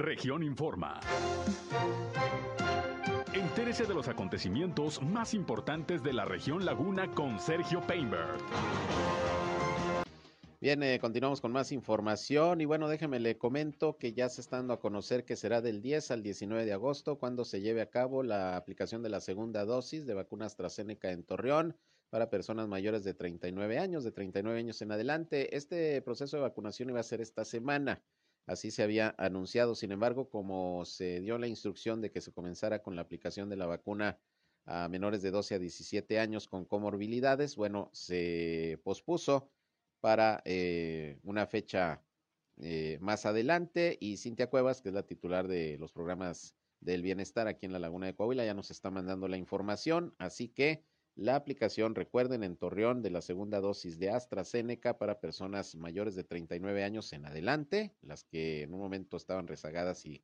Región Informa. Entérese de los acontecimientos más importantes de la región Laguna con Sergio Painberg. Bien, eh, continuamos con más información y bueno, déjeme le comento que ya se está dando a conocer que será del 10 al 19 de agosto cuando se lleve a cabo la aplicación de la segunda dosis de vacuna AstraZeneca en Torreón para personas mayores de 39 años, de 39 años en adelante. Este proceso de vacunación iba a ser esta semana. Así se había anunciado. Sin embargo, como se dio la instrucción de que se comenzara con la aplicación de la vacuna a menores de 12 a 17 años con comorbilidades, bueno, se pospuso para eh, una fecha eh, más adelante y Cintia Cuevas, que es la titular de los programas del bienestar aquí en la Laguna de Coahuila, ya nos está mandando la información, así que la aplicación, recuerden, en Torreón de la segunda dosis de AstraZeneca para personas mayores de 39 años en adelante, las que en un momento estaban rezagadas y,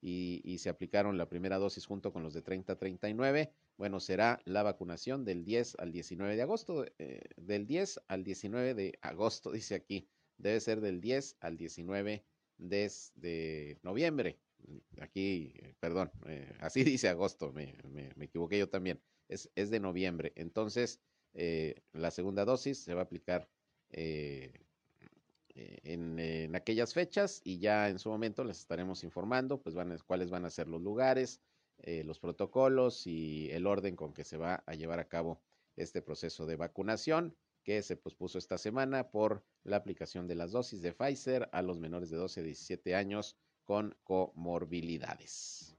se aplicaron la primera dosis junto con los de 30 a 39. Bueno, será la vacunación del 10 al 19 de agosto, eh, del 10 al 19 de agosto, dice aquí, debe ser del 10 al 19 de, noviembre. Aquí, eh, perdón, eh, así dice agosto, me equivoqué yo también es, es de noviembre. Entonces, eh, la segunda dosis se va a aplicar eh, eh, en, aquellas fechas y ya en su momento les estaremos informando pues cuáles van a ser los lugares, los protocolos y el orden con que se va a llevar a cabo este proceso de vacunación que se pospuso esta semana por la aplicación de las dosis de Pfizer a los menores de 12 a 17 años con comorbilidades.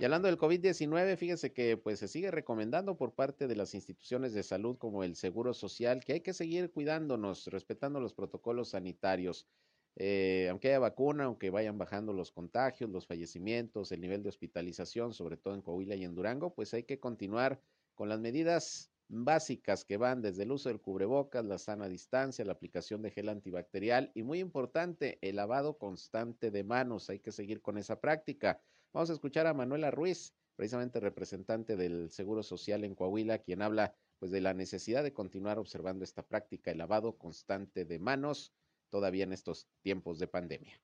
Y hablando del COVID-19, fíjese que pues se sigue recomendando por parte de las instituciones de salud como el Seguro Social que hay que seguir cuidándonos, respetando los protocolos sanitarios. Eh, aunque haya vacuna, aunque vayan bajando los contagios, los fallecimientos, el nivel de hospitalización, sobre todo en Coahuila y en Durango, pues hay que continuar con las medidas básicas que van desde el uso del cubrebocas, la sana distancia, la aplicación de gel antibacterial y muy importante, el lavado constante de manos. Hay que seguir con esa práctica. Vamos a escuchar a Manuela Ruiz, precisamente representante del Seguro Social en Coahuila, quien habla pues de la necesidad de continuar observando esta práctica, el lavado constante de manos, todavía en estos tiempos de pandemia.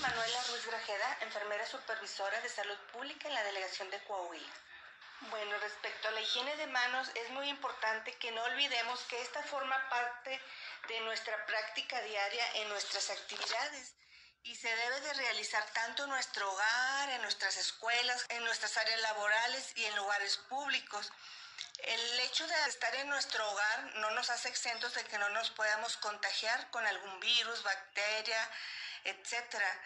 Manuela Ruiz Grajeda, enfermera supervisora de salud pública en la delegación de Coahuila. Bueno, respecto a la higiene de manos, es muy importante que no olvidemos que esta forma parte de nuestra práctica diaria en nuestras actividades y se debe de realizar tanto en nuestro hogar, en nuestras escuelas, en nuestras áreas laborales y en lugares públicos. El hecho de estar en nuestro hogar no nos hace exentos de que no nos podamos contagiar con algún virus, bacteria, etcétera.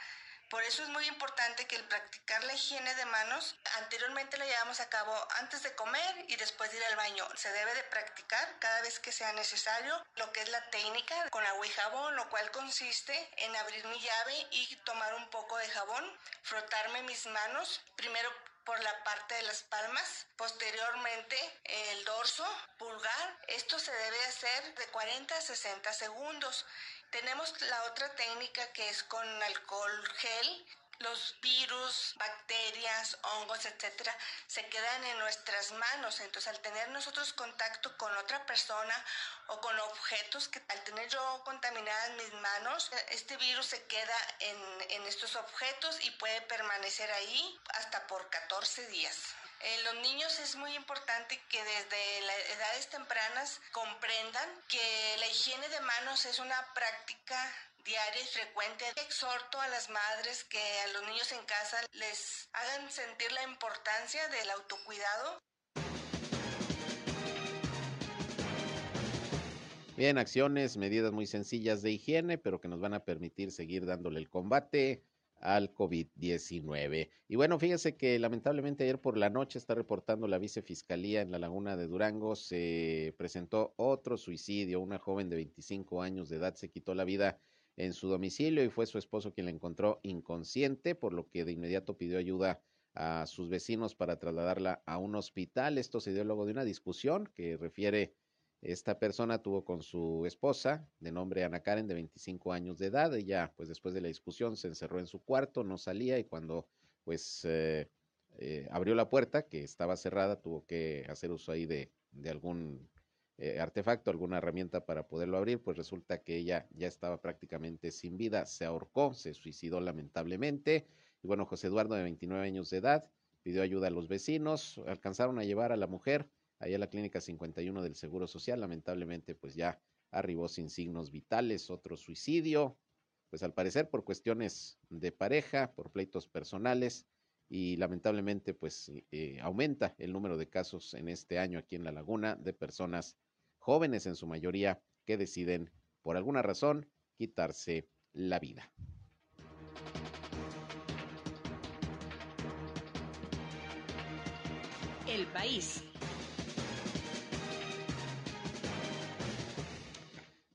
Por eso es muy importante que el practicar la higiene de manos, anteriormente la llevamos a cabo antes de comer y después de ir al baño. Se debe de practicar cada vez que sea necesario lo que es la técnica con agua y jabón, lo cual consiste en abrir mi llave y tomar un poco de jabón, frotarme mis manos, primero por la parte de las palmas, posteriormente el dorso, pulgar. Esto se debe hacer de 40 a 60 segundos tenemos la otra técnica que es con alcohol gel. Los virus, bacterias, hongos, etcétera, se quedan en nuestras manos. Entonces, al tener nosotros contacto con otra persona o con objetos que al tener yo contaminadas mis manos, este virus se queda en, en estos objetos y puede permanecer ahí hasta por 14 días. En los niños es muy importante que desde las edades tempranas comprendan que la higiene de manos es una práctica diaria y frecuente. Exhorto a las madres que a los niños en casa les hagan sentir la importancia del autocuidado. Bien, acciones, medidas muy sencillas de higiene, pero que nos van a permitir seguir dándole el combate al COVID-19. Y bueno, fíjese que lamentablemente ayer por la noche está reportando la vicefiscalía en la laguna de Durango, se presentó otro suicidio. Una joven de 25 años de edad se quitó la vida en su domicilio y fue su esposo quien la encontró inconsciente, por lo que de inmediato pidió ayuda a sus vecinos para trasladarla a un hospital. Esto se dio luego de una discusión que refiere esta persona tuvo con su esposa, de nombre Ana Karen, de 25 años de edad. Ella, pues después de la discusión, se encerró en su cuarto, no salía y cuando, pues, eh, eh, abrió la puerta, que estaba cerrada, tuvo que hacer uso ahí de, de algún eh, artefacto, alguna herramienta para poderlo abrir, pues resulta que ella ya estaba prácticamente sin vida, se ahorcó, se suicidó lamentablemente. Y bueno, José Eduardo, de 29 años de edad, pidió ayuda a los vecinos, alcanzaron a llevar a la mujer allá a la clínica 51 del Seguro Social, lamentablemente pues ya arribó sin signos vitales, otro suicidio, pues al parecer por cuestiones de pareja, por pleitos personales y lamentablemente pues eh, aumenta el número de casos en este año aquí en La Laguna de personas jóvenes en su mayoría que deciden por alguna razón quitarse la vida. El país.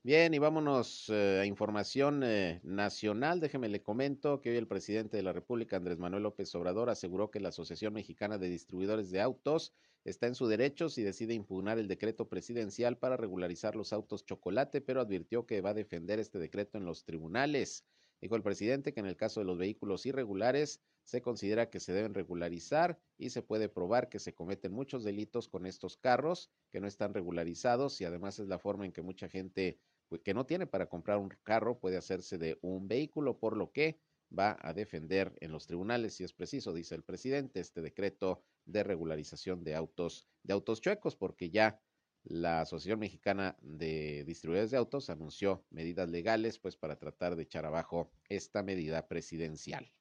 Bien, y vámonos eh, a información eh, nacional. Déjeme le comento que hoy el presidente de la República, Andrés Manuel López Obrador, aseguró que la Asociación Mexicana de Distribuidores de Autos está en su derecho si decide impugnar el decreto presidencial para regularizar los autos chocolate, pero advirtió que va a defender este decreto en los tribunales. Dijo el presidente que en el caso de los vehículos irregulares se considera que se deben regularizar y se puede probar que se cometen muchos delitos con estos carros que no están regularizados y además es la forma en que mucha gente que no tiene para comprar un carro puede hacerse de un vehículo, por lo que va a defender en los tribunales, si es preciso, dice el presidente, este decreto de regularización de autos, de autos chuecos, porque ya la Asociación Mexicana de Distribuidores de Autos anunció medidas legales, pues para tratar de echar abajo esta medida presidencial.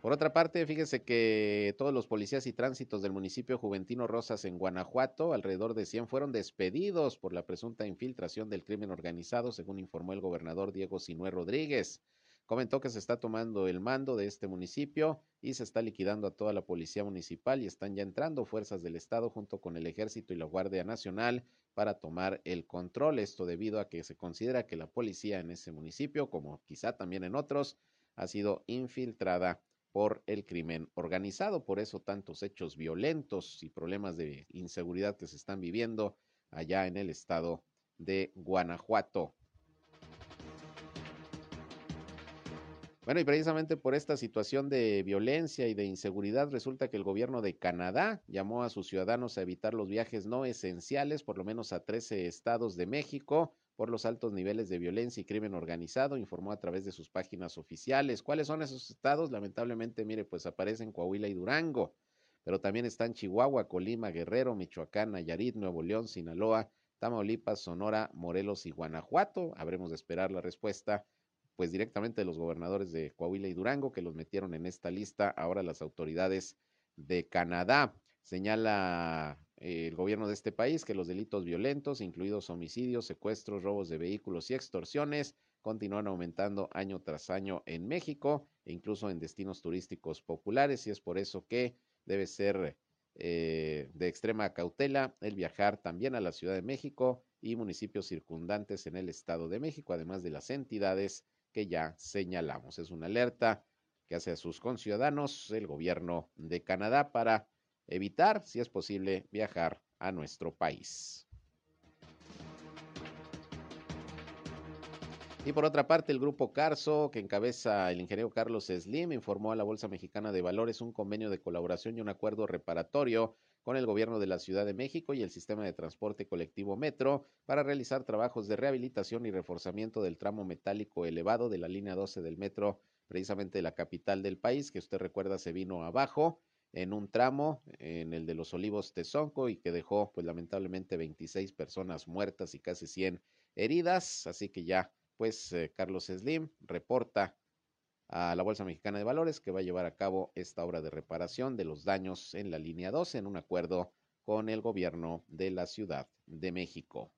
Por otra parte, fíjese que todos los policías y tránsitos del municipio Juventino Rosas en Guanajuato, alrededor de 100, fueron despedidos por la presunta infiltración del crimen organizado, según informó el gobernador Diego Sinué Rodríguez. Comentó que se está tomando el mando de este municipio y se está liquidando a toda la policía municipal y están ya entrando fuerzas del Estado junto con el Ejército y la Guardia Nacional para tomar el control. Esto debido a que se considera que la policía en ese municipio, como quizá también en otros, ha sido infiltrada por el crimen organizado. Por eso tantos hechos violentos y problemas de inseguridad que se están viviendo allá en el estado de Guanajuato. Bueno, y precisamente por esta situación de violencia y de inseguridad, resulta que el gobierno de Canadá llamó a sus ciudadanos a evitar los viajes no esenciales, por lo menos a 13 estados de México, por los altos niveles de violencia y crimen organizado, informó a través de sus páginas oficiales. ¿Cuáles son esos estados? Lamentablemente, mire, pues aparecen Coahuila y Durango, pero también están Chihuahua, Colima, Guerrero, Michoacán, Nayarit, Nuevo León, Sinaloa, Tamaulipas, Sonora, Morelos y Guanajuato. Habremos de esperar la respuesta pues directamente de los gobernadores de Coahuila y Durango que los metieron en esta lista ahora las autoridades de Canadá. Señala el gobierno de este país que los delitos violentos, incluidos homicidios, secuestros, robos de vehículos y extorsiones, continúan aumentando año tras año en México e incluso en destinos turísticos populares y es por eso que debe ser eh, de extrema cautela el viajar también a la Ciudad de México y municipios circundantes en el Estado de México, además de las entidades que ya señalamos. Es una alerta que hace a sus conciudadanos el gobierno de Canadá para evitar, si es posible, viajar a nuestro país. Y por otra parte, el grupo Carso, que encabeza el ingeniero Carlos Slim, informó a la Bolsa Mexicana de Valores un convenio de colaboración y un acuerdo reparatorio con el gobierno de la Ciudad de México y el sistema de transporte colectivo Metro para realizar trabajos de rehabilitación y reforzamiento del tramo metálico elevado de la línea 12 del metro, precisamente de la capital del país, que usted recuerda se vino abajo en un tramo, en el de los Olivos Tezonco, y que dejó, pues lamentablemente, 26 personas muertas y casi 100 heridas. Así que ya, pues, eh, Carlos Slim reporta a la Bolsa Mexicana de Valores que va a llevar a cabo esta obra de reparación de los daños en la línea 12 en un acuerdo con el gobierno de la Ciudad de México.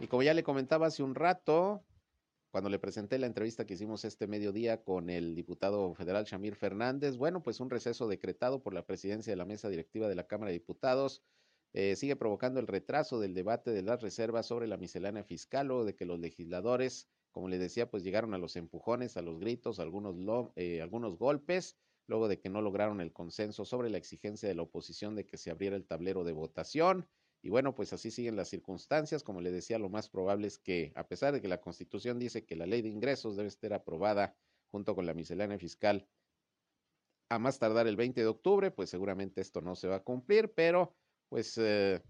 Y como ya le comentaba hace un rato, cuando le presenté la entrevista que hicimos este mediodía con el diputado federal Shamir Fernández, bueno, pues un receso decretado por la presidencia de la mesa directiva de la Cámara de Diputados eh, sigue provocando el retraso del debate de las reservas sobre la miscelánea fiscal o de que los legisladores, como le decía, pues llegaron a los empujones, a los gritos, algunos, eh, algunos golpes, luego de que no lograron el consenso sobre la exigencia de la oposición de que se abriera el tablero de votación. Y bueno, pues así siguen las circunstancias. Como le decía, lo más probable es que, a pesar de que la Constitución dice que la ley de ingresos debe estar aprobada junto con la miscelánea fiscal a más tardar el 20 de octubre, pues seguramente esto no se va a cumplir, pero pues eh,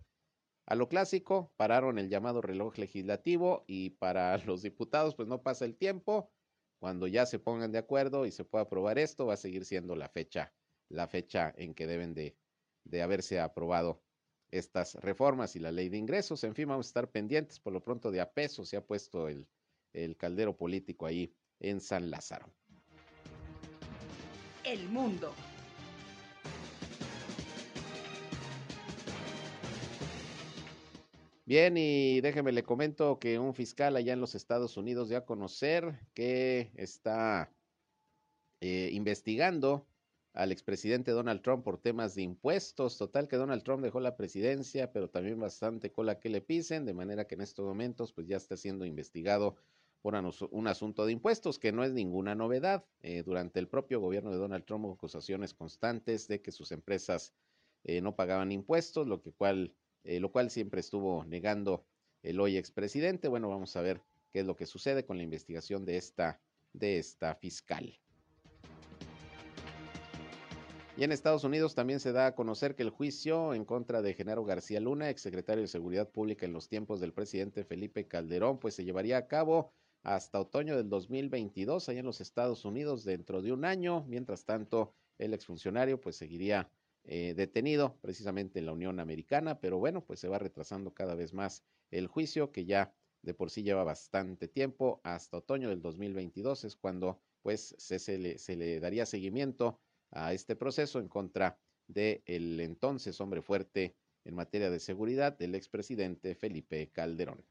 a lo clásico, pararon el llamado reloj legislativo y para los diputados pues no pasa el tiempo. Cuando ya se pongan de acuerdo y se pueda aprobar esto, va a seguir siendo la fecha, la fecha en que deben de, de haberse aprobado estas reformas y la ley de ingresos. En fin, vamos a estar pendientes. Por lo pronto, de a peso se ha puesto el, el caldero político ahí en San Lázaro. El mundo. Bien, y déjeme le comento que un fiscal allá en los Estados Unidos dio a conocer que está eh, investigando al expresidente Donald Trump por temas de impuestos. Total que Donald Trump dejó la presidencia, pero también bastante cola que le pisen, de manera que en estos momentos pues ya está siendo investigado por un asunto de impuestos, que no es ninguna novedad. Eh, durante el propio gobierno de Donald Trump hubo acusaciones constantes de que sus empresas eh, no pagaban impuestos, lo, que cual, eh, lo cual siempre estuvo negando el hoy expresidente. Bueno, vamos a ver qué es lo que sucede con la investigación de esta, de esta fiscal. Y en Estados Unidos también se da a conocer que el juicio en contra de Genaro García Luna, exsecretario de Seguridad Pública en los tiempos del presidente Felipe Calderón, pues se llevaría a cabo hasta otoño del 2022 allá en los Estados Unidos dentro de un año. Mientras tanto, el exfuncionario pues seguiría eh, detenido precisamente en la Unión Americana, pero bueno, pues se va retrasando cada vez más el juicio que ya de por sí lleva bastante tiempo. Hasta otoño del 2022 es cuando pues se, le, se le daría seguimiento a este proceso en contra del el entonces hombre fuerte en materia de seguridad del expresidente Felipe Calderón.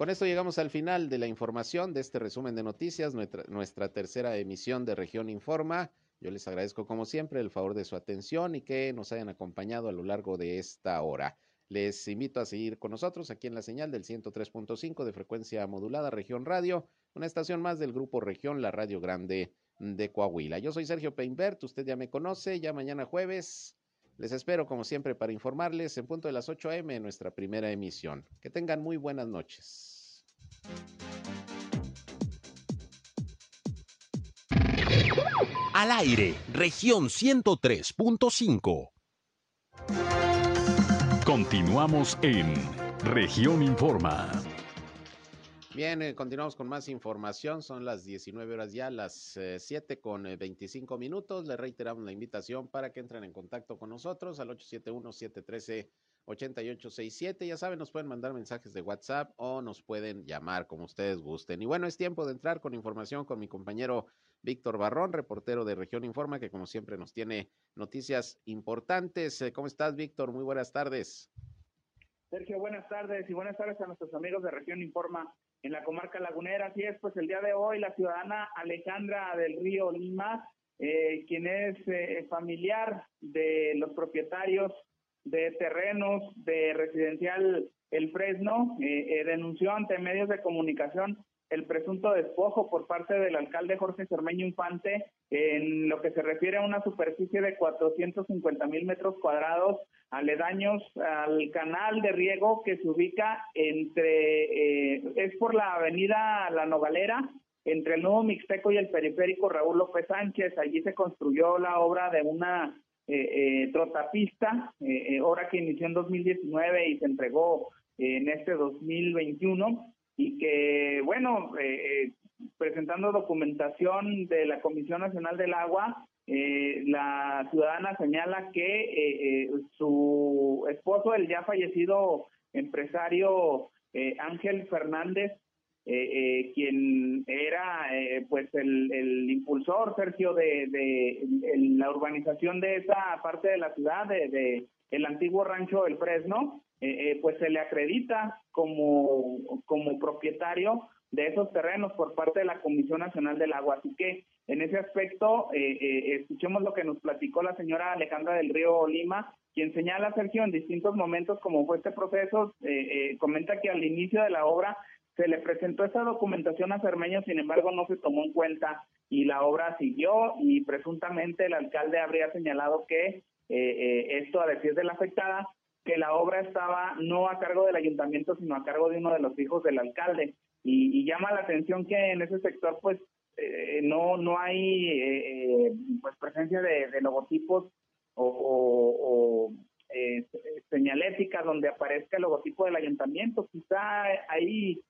Con esto llegamos al final de la información de este resumen de noticias, nuestra, tercera emisión de Región Informa. Yo les agradezco como siempre el favor de su atención y que nos hayan acompañado a lo largo de esta hora. Les invito a seguir con nosotros aquí en la señal del 103.5 de frecuencia modulada Región Radio, una estación más del grupo Región, la Radio Grande de Coahuila. Yo soy Sergio Peinbert, usted ya me conoce, ya mañana jueves. Les espero como siempre para informarles en punto de las 8 a.m. en nuestra primera emisión. Que tengan muy buenas noches. Al aire, región 103.5. Continuamos en región Informa. Bien, eh, continuamos con más información. Son las 19 horas ya, las 7 eh, con 25 eh, minutos. Le reiteramos la invitación para que entren en contacto con nosotros al 871-713. 8867. Ya saben, nos pueden mandar mensajes de WhatsApp o nos pueden llamar como ustedes gusten. Y bueno, es tiempo de entrar con información con mi compañero Víctor Barrón, reportero de Región Informa, que como siempre nos tiene noticias importantes. Eh, ¿Cómo estás, Víctor? Muy buenas tardes. Sergio, buenas tardes y buenas tardes a nuestros amigos de Región Informa en la comarca lagunera. Así es, pues el día de hoy la ciudadana Alejandra del Río Lima, eh, quien es eh, familiar de los propietarios de terrenos de residencial El Fresno eh, eh, denunció ante medios de comunicación el presunto despojo por parte del alcalde Jorge Cermeño Infante en lo que se refiere a una superficie de 450 mil metros cuadrados aledaños al canal de riego que se ubica entre, eh, es por la avenida La Nogalera, entre el Nuevo Mixteco y el periférico Raúl López Sánchez. Allí se construyó la obra de una eh, eh, trotapista, eh, eh que inició en 2019 y se entregó en este 2021 y que, bueno, presentando documentación de la Comisión Nacional del Agua, la ciudadana señala que su esposo, el ya fallecido empresario Ángel Fernández, eh, eh, quien era eh, pues el, el, impulsor, Sergio, de, de, la urbanización de esa parte de la ciudad, de, el antiguo rancho El Fresno, eh, pues se le acredita como, como propietario de esos terrenos por parte de la Comisión Nacional del Agua. Así que en ese aspecto, escuchemos lo que nos platicó la señora Alejandra del Río Lima, quien señala, Sergio, en distintos momentos cómo fue este proceso, comenta que al inicio de la obra se le presentó esa documentación a Cermeño, sin embargo no se tomó en cuenta y la obra siguió y presuntamente el alcalde habría señalado que eh, eh, esto a decir de la afectada, que la obra estaba no a cargo del ayuntamiento, sino a cargo de uno de los hijos del alcalde. Y, llama la atención que en ese sector, pues, eh, no no hay pues presencia de, logotipos o, señalética donde aparezca el logotipo del ayuntamiento. Quizá hay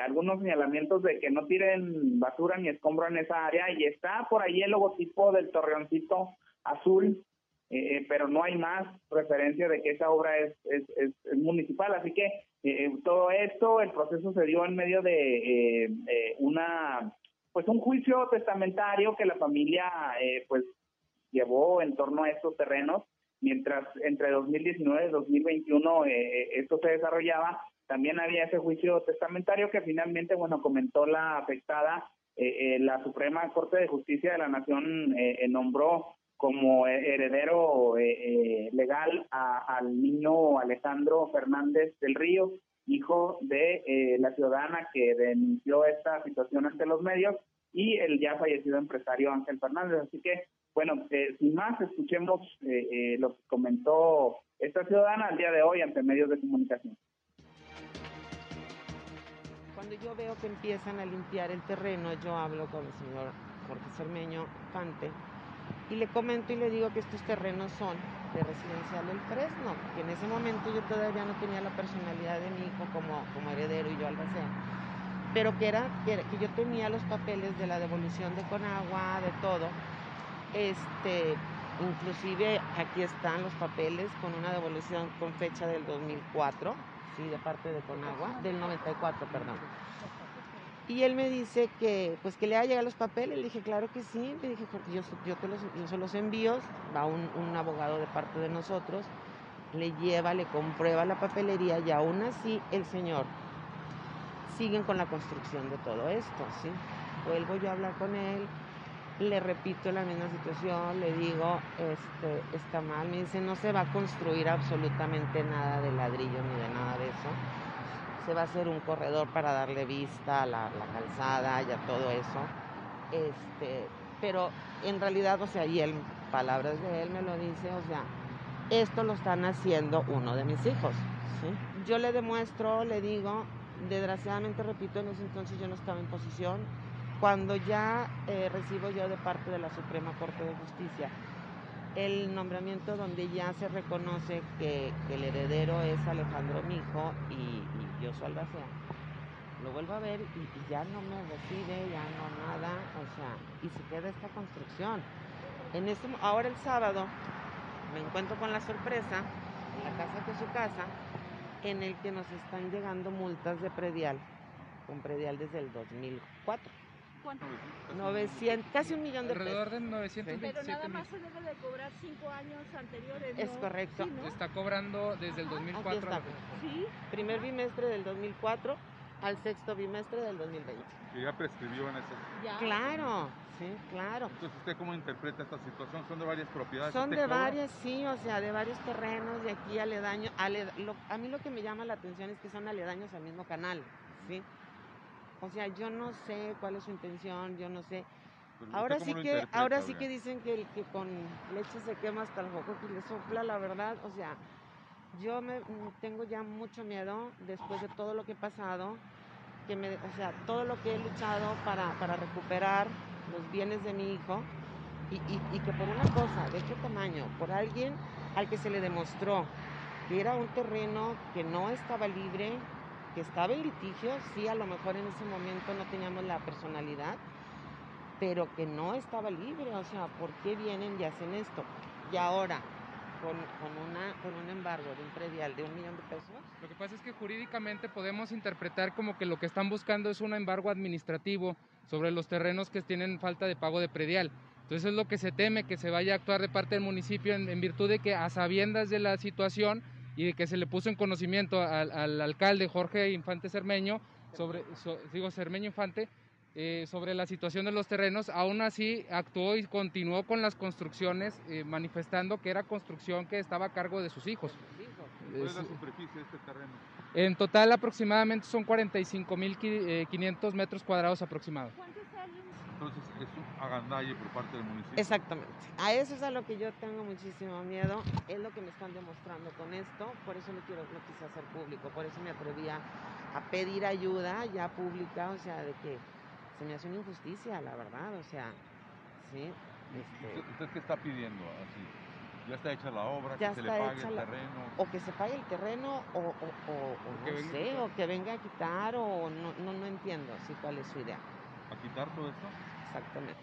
algunos señalamientos de que no tiren basura ni escombro en esa área y está por ahí el logotipo del torreoncito azul eh, eh, pero no hay más referencia de que esa obra es, es, municipal. Así que eh, todo esto, el proceso se dio en medio de una, pues un juicio testamentario que la familia, pues llevó en torno a estos terrenos, mientras entre 2019 y 2021 esto se desarrollaba, también había ese juicio testamentario que finalmente, bueno, comentó la afectada, la Suprema Corte de Justicia de la Nación nombró como heredero eh, eh, legal al niño Alejandro Fernández del Río, hijo de eh, la ciudadana que denunció esta situación ante los medios y el ya fallecido empresario Ángel Fernández. Así que, bueno, sin más, escuchemos lo que comentó esta ciudadana al día de hoy ante medios de comunicación. Cuando yo veo que empiezan a limpiar el terreno, yo hablo con el señor Jorge Cermeño Fante y le comento y le digo que estos terrenos son de residencial del Fresno, que en ese momento yo todavía no tenía la personalidad de mi hijo como, como heredero y yo albacea, pero que era que, yo tenía los papeles de la devolución de Conagua, de todo, este, inclusive aquí están los papeles con una devolución con fecha del 2004, sí, de parte de Conagua, del 94, perdón. Y él me dice que, pues que le ha llegado los papeles. Le dije, claro que sí. Le dije, porque yo, yo, te los, yo se los envío. Va un, un, abogado de parte de nosotros, le lleva, le comprueba la papelería y aún así el señor siguen con la construcción de todo esto, ¿sí? Vuelvo yo a hablar con él, le repito la misma situación, le digo, este, está mal. Me dice, no se va a construir absolutamente nada de ladrillo ni de nada de eso se va a hacer un corredor para darle vista a la, calzada y a todo eso. Este, pero en realidad, o sea, y él, palabras de él me lo dice, o sea, esto lo están haciendo uno de mis hijos. ¿sí? Yo le demuestro, le digo, desgraciadamente, repito, en ese entonces yo no estaba en posición. Cuando ya eh, recibo yo de parte de la Suprema Corte de Justicia el nombramiento donde ya se reconoce que, el heredero es Alejandro Mijo y, yo soy Albacea. Lo vuelvo a ver y, ya no me recibe, ya no nada, o sea, y se queda esta construcción. En este, ahora el sábado me encuentro con la sorpresa en la casa que es su casa, en el que nos están llegando multas de predial, con predial desde el 2004 ¿Cuánto? 900, casi un millón de pesos. Alrededor de 927 Pero nada más se debe de cobrar cinco años anteriores. Es correcto. Está cobrando desde el 2004. ¿Sí? Primer bimestre del 2004 al sexto bimestre del 2020. Que ya prescribió en ese. ¿Ya? Claro, sí, claro. Entonces, ¿usted cómo interpreta esta situación? ¿Son de varias propiedades? Son de varias, sí, o sea, de varios terrenos, de aquí aledaños. a mí lo que me llama la atención es que son aledaños al mismo canal, ¿sí? O sea, yo no sé cuál es su intención, yo no sé. Ahora sí que, ahora sí que dicen que el que con leche se quema hasta el foco que le sopla, la verdad, o sea, yo me mm, tengo ya mucho miedo después de todo lo que he pasado, que me, o sea, todo lo que he luchado para, para recuperar los bienes de mi hijo y, y, que por una cosa de qué tamaño, por alguien al que se le demostró que era un terreno que no estaba libre, que estaba en litigio, sí, a lo mejor en ese momento no teníamos la personalidad, pero que no estaba libre, o sea, ¿por qué vienen y hacen esto? Y ahora, con, una, con un embargo de un predial de un millón de pesos. Lo que pasa es que jurídicamente podemos interpretar como que lo que están buscando es un embargo administrativo sobre los terrenos que tienen falta de pago de predial. Entonces es lo que se teme que se vaya a actuar de parte del municipio en, en virtud de que a sabiendas de la situación y de que se le puso en conocimiento al, alcalde Jorge Infante Cermeño, sobre, digo Cermeño Infante, eh, sobre la situación de los terrenos, aún así actuó y continuó con las construcciones, eh, manifestando que era construcción que estaba a cargo de sus hijos. ¿Cuál es la superficie de este terreno? En total aproximadamente son 45.500 eh, metros cuadrados aproximados. Entonces es un agandalle por parte del municipio. Exactamente. A eso es a lo que yo tengo muchísimo miedo. Es lo que me están demostrando con esto. Por eso lo, quiero, lo quise hacer público. Por eso me atrevía a pedir ayuda ya pública. O sea, de que se me hace una injusticia, la verdad, o sea, sí. Este, ¿Usted qué está pidiendo así? ¿Ya está hecha la obra? Ya ¿Que se le pague el la- terreno? o que se pague el terreno o, o, o- o no sé, o que venga a quitar o no, no, no entiendo sí cuál es su idea. ¿A quitar todo esto? Exactamente.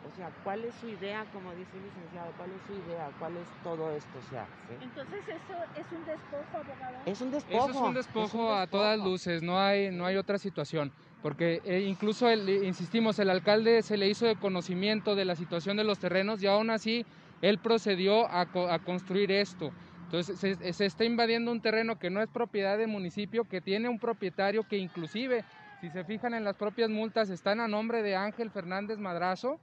O sea, ¿cuál es su idea, como dice el licenciado? ¿Cuál es su idea? ¿Cuál es todo esto? O sea, ¿sí? Entonces eso es un despojo, abogado. Es un despojo. Eso es un despojo a todas luces, no hay, no hay otra situación. Porque eh, incluso, el- insistimos, el alcalde se le hizo de conocimiento de la situación de los terrenos y aún así él procedió a, co- a construir esto. Entonces se, se está invadiendo un terreno que no es propiedad del municipio, que tiene un propietario que inclusive, si se fijan en las propias multas, están a nombre de Ángel Fernández Madrazo.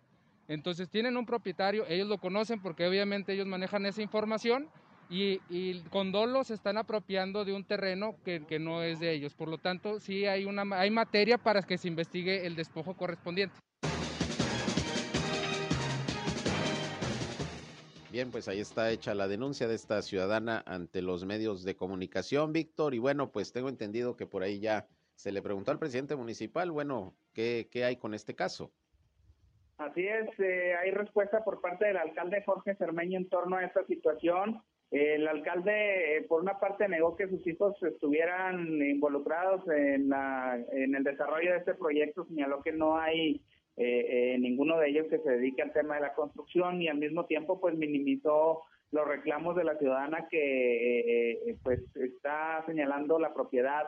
Entonces tienen un propietario, ellos lo conocen porque obviamente ellos manejan esa información y, con dolo se están apropiando de un terreno que, que no es de ellos. Por lo tanto, sí hay, una, hay materia para que se investigue el despojo correspondiente. Bien, pues ahí está hecha la denuncia de esta ciudadana ante los medios de comunicación, Víctor. Y bueno, pues tengo entendido que por ahí ya se le preguntó al presidente municipal, bueno, ¿qué, qué hay con este caso? Así es, eh, hay respuesta por parte del alcalde Jorge Cermeño en torno a esta situación. El alcalde, eh, por una parte, negó que sus hijos estuvieran involucrados en, el desarrollo de este proyecto, señaló que no hay eh, ninguno de ellos que se dedique al tema de la construcción y al mismo tiempo, pues minimizó los reclamos de la ciudadana que pues está señalando la propiedad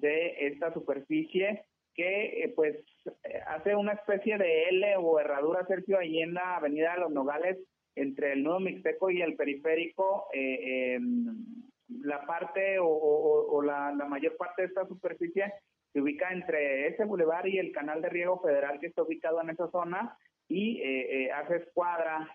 de esta superficie que eh, pues eh, hace una especie de L o herradura, Sergio, ahí en la avenida de los Nogales, entre el nudo mixteco y el periférico, eh, eh, la parte o, o- o la, la mayor parte de esta superficie se ubica entre ese bulevar y el canal de riego federal que está ubicado en esa zona y eh, eh, hace escuadra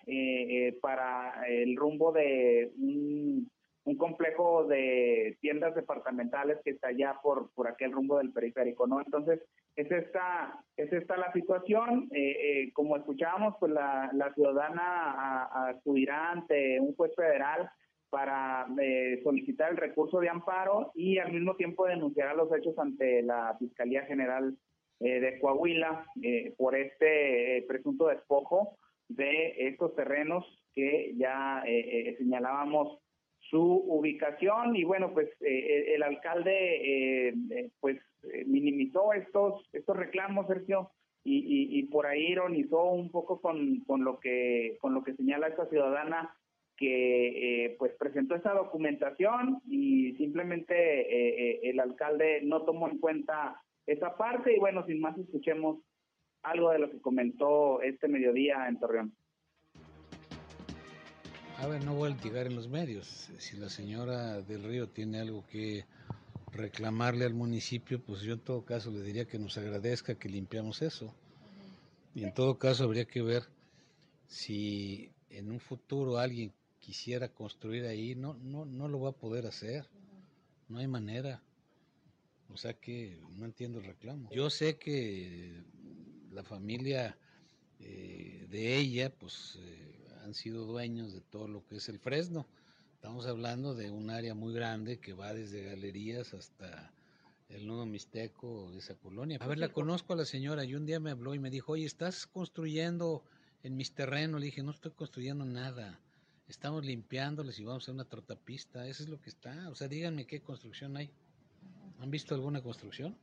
para el rumbo de un, un complejo de tiendas departamentales que está allá por, por aquel rumbo del periférico, ¿no? Entonces, es esta, es esta la situación. Eh, eh, como escuchábamos, pues la, la ciudadana acudirá ante un juez federal para eh, solicitar el recurso de amparo y al mismo tiempo denunciará los hechos ante la Fiscalía General eh, de Coahuila eh, por este eh, presunto despojo de estos terrenos que ya señalábamos su ubicación y bueno pues eh, el alcalde eh, eh, pues eh, minimizó estos estos reclamos Sergio y, y, por ahí ironizó un poco con, con lo que con lo que señala esta ciudadana que eh, pues presentó esta documentación y simplemente eh, eh, el alcalde no tomó en cuenta esa parte y bueno sin más escuchemos algo de lo que comentó este mediodía en Torreón. A ver, no voy a litigar en los medios. Si la señora del Río tiene algo que reclamarle al municipio, pues yo en todo caso le diría que nos agradezca que limpiamos eso. Y en todo caso habría que ver si en un futuro alguien quisiera construir ahí, no, no, no lo va a poder hacer. No hay manera. O sea que no entiendo el reclamo. Yo sé que la familia eh, de ella, pues eh, han sido dueños de todo lo que es el Fresno. Estamos hablando de un área muy grande que va desde galerías hasta el nudo mixteco de esa colonia. A ver, la conozco a la señora y un día me habló y me dijo, oye, ¿estás construyendo en mis terrenos? Le dije, no estoy construyendo nada. Estamos limpiándoles y vamos a hacer una trotapista. Eso es lo que está. O sea, díganme qué construcción hay. ¿Han visto alguna construcción?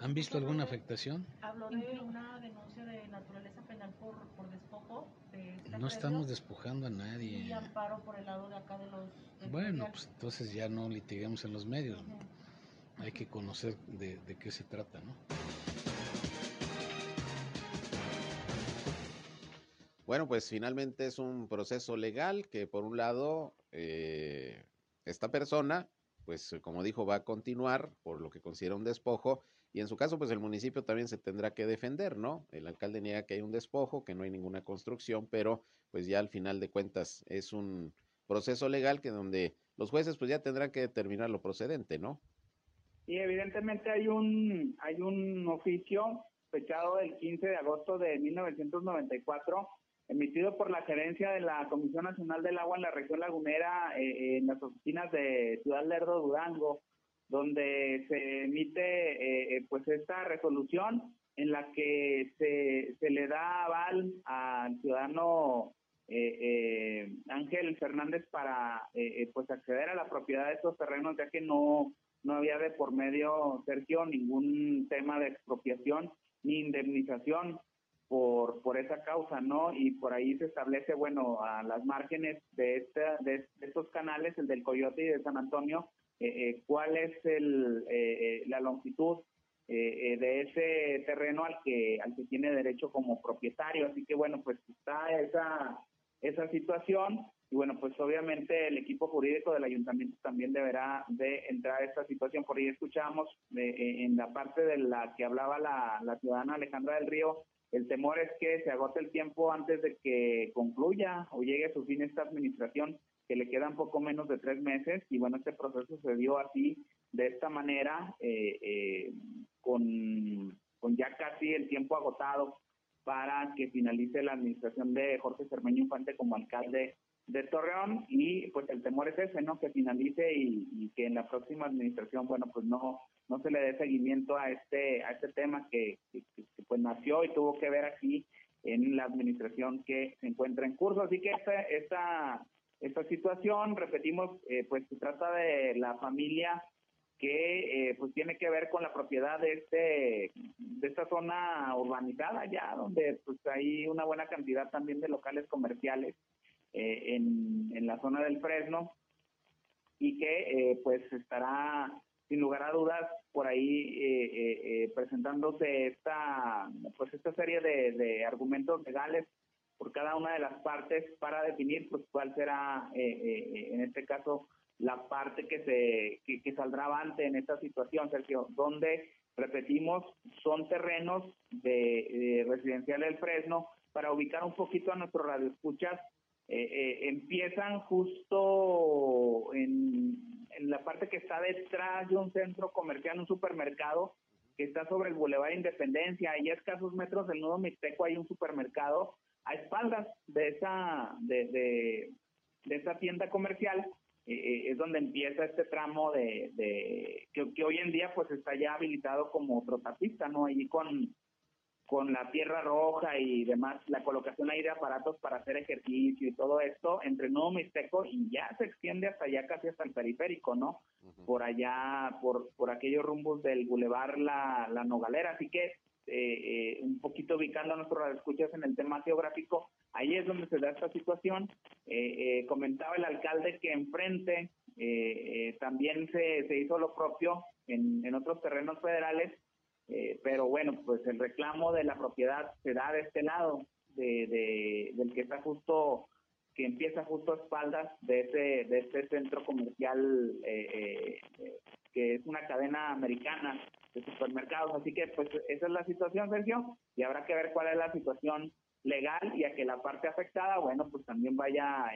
¿Han visto alguna afectación? Habló de una denuncia de naturaleza penal por, por despojo. De este No estamos despojando a nadie. Y amparo por el lado de acá de los. Bueno, pues entonces ya no litiguemos en los medios. Hay que conocer de, de qué se trata, ¿no? Bueno, pues finalmente es un proceso legal que por un lado eh, esta persona, pues como dijo, va a continuar por lo que considera un despojo y en su caso, pues el municipio también se tendrá que defender, ¿no? El alcalde niega que hay un despojo, que no hay ninguna construcción, pero pues ya al final de cuentas es un proceso legal que donde los jueces pues ya tendrán que determinar lo procedente, ¿no? Y evidentemente hay un hay un oficio fechado el 15 de agosto de 1994 emitido por la gerencia de la Comisión Nacional del Agua en la región lagunera eh, en las oficinas de Ciudad Lerdo Durango donde se emite eh, eh, pues esta resolución en la que se, se le da aval al ciudadano eh, eh, Ángel Fernández para pues acceder a la propiedad de estos terrenos, ya que no, no había de por medio, Sergio, ningún tema de expropiación ni indemnización por, por esa causa, ¿no? Y por ahí se establece, bueno, a las márgenes de, esta, de, estos canales, el del Coyote y de San Antonio, eh, eh, cuál es el, eh, la longitud de ese terreno al que, al que tiene derecho como propietario. Así que, bueno, pues está esa, esa situación. Y bueno, pues obviamente el equipo jurídico del ayuntamiento también deberá de entrar a esta situación. Por ahí escuchamos en la parte de la que hablaba la, la ciudadana Alejandra del Río, el temor es que se agote el tiempo antes de que concluya o llegue a su fin esta administración, que le quedan poco menos de tres meses. Y bueno, este proceso se dio así, de esta manera, eh, eh, con, con ya casi el tiempo agotado para que finalice la administración de Jorge Cermeño Infante como alcalde de Torreón y pues el temor es ese, ¿no? Que finalice y, que en la próxima administración, bueno, pues no no se le dé seguimiento a este a este tema que, pues nació y tuvo que ver aquí en la administración que se encuentra en curso. Así que esta esta, esta situación, repetimos, eh, pues se trata de la familia que eh, pues tiene que ver con la propiedad de este de esta zona urbanizada ya donde pues hay una buena cantidad también de locales comerciales eh, en, en, la zona del Fresno y que eh, pues estará sin lugar a dudas por ahí eh, presentándose esta pues esta serie de, de, argumentos legales por cada una de las partes para definir pues cuál será en este caso la parte que se que, que saldrá avante en esta situación Sergio donde repetimos son terrenos de, de residencial del Fresno. Para ubicar un poquito a nuestros radioescuchas eh, eh, empiezan justo en, la parte que está detrás de un centro comercial, un supermercado, que está sobre el Boulevard Independencia, ahí a escasos metros del nudo Mixteco hay un supermercado a espaldas de esa, de, de, esa tienda comercial, eh, es donde empieza este tramo de, de que, que, hoy en día pues está ya habilitado como trotapista, ¿no? Allí con, con la tierra roja y demás, la colocación ahí de aparatos para hacer ejercicio y todo esto, entre Nuevo Mixteco y ya se extiende hasta allá casi hasta el periférico, ¿no? Por allá, por, por aquellos rumbos del bulevar La, la Nogalera. Así que eh, eh, un poquito ubicando a nuestros escuchas en el tema geográfico, ahí es donde se da esta situación. Eh, comentaba el alcalde que enfrente también se, se hizo lo propio en, en otros terrenos federales eh, pero bueno, pues el reclamo de la propiedad se da de este lado, de, del que está justo, que empieza justo a espaldas de ese, de este centro comercial eh, eh, que es una cadena americana de supermercados. Así que pues esa es la situación, Sergio, y habrá que ver cuál es la situación legal y a que la parte afectada, bueno, pues también vaya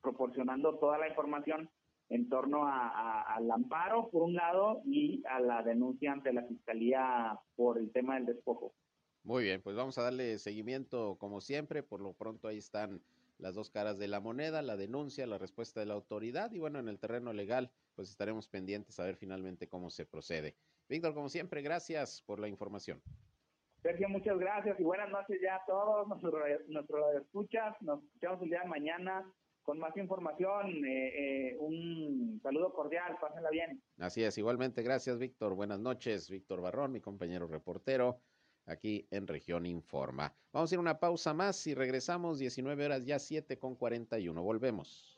proporcionando toda la información en torno al amparo, por un lado, y a la denuncia ante la Fiscalía por el tema del despojo. Muy bien, pues vamos a darle seguimiento como siempre. Por lo pronto ahí están las dos caras de la moneda, la denuncia, la respuesta de la autoridad y bueno, en el terreno legal, pues estaremos pendientes a ver finalmente cómo se procede. Víctor, como siempre, gracias por la información. Sergio, muchas gracias y buenas noches ya a todos nuestros nuestro escuchas. Nos escuchamos el día de mañana con más información. Eh, eh, un saludo cordial, pásenla bien. Así es, igualmente, gracias Víctor. Buenas noches, Víctor Barrón, mi compañero reportero aquí en Región Informa. Vamos a ir a una pausa más y regresamos 19 horas ya 7 con 41. Volvemos.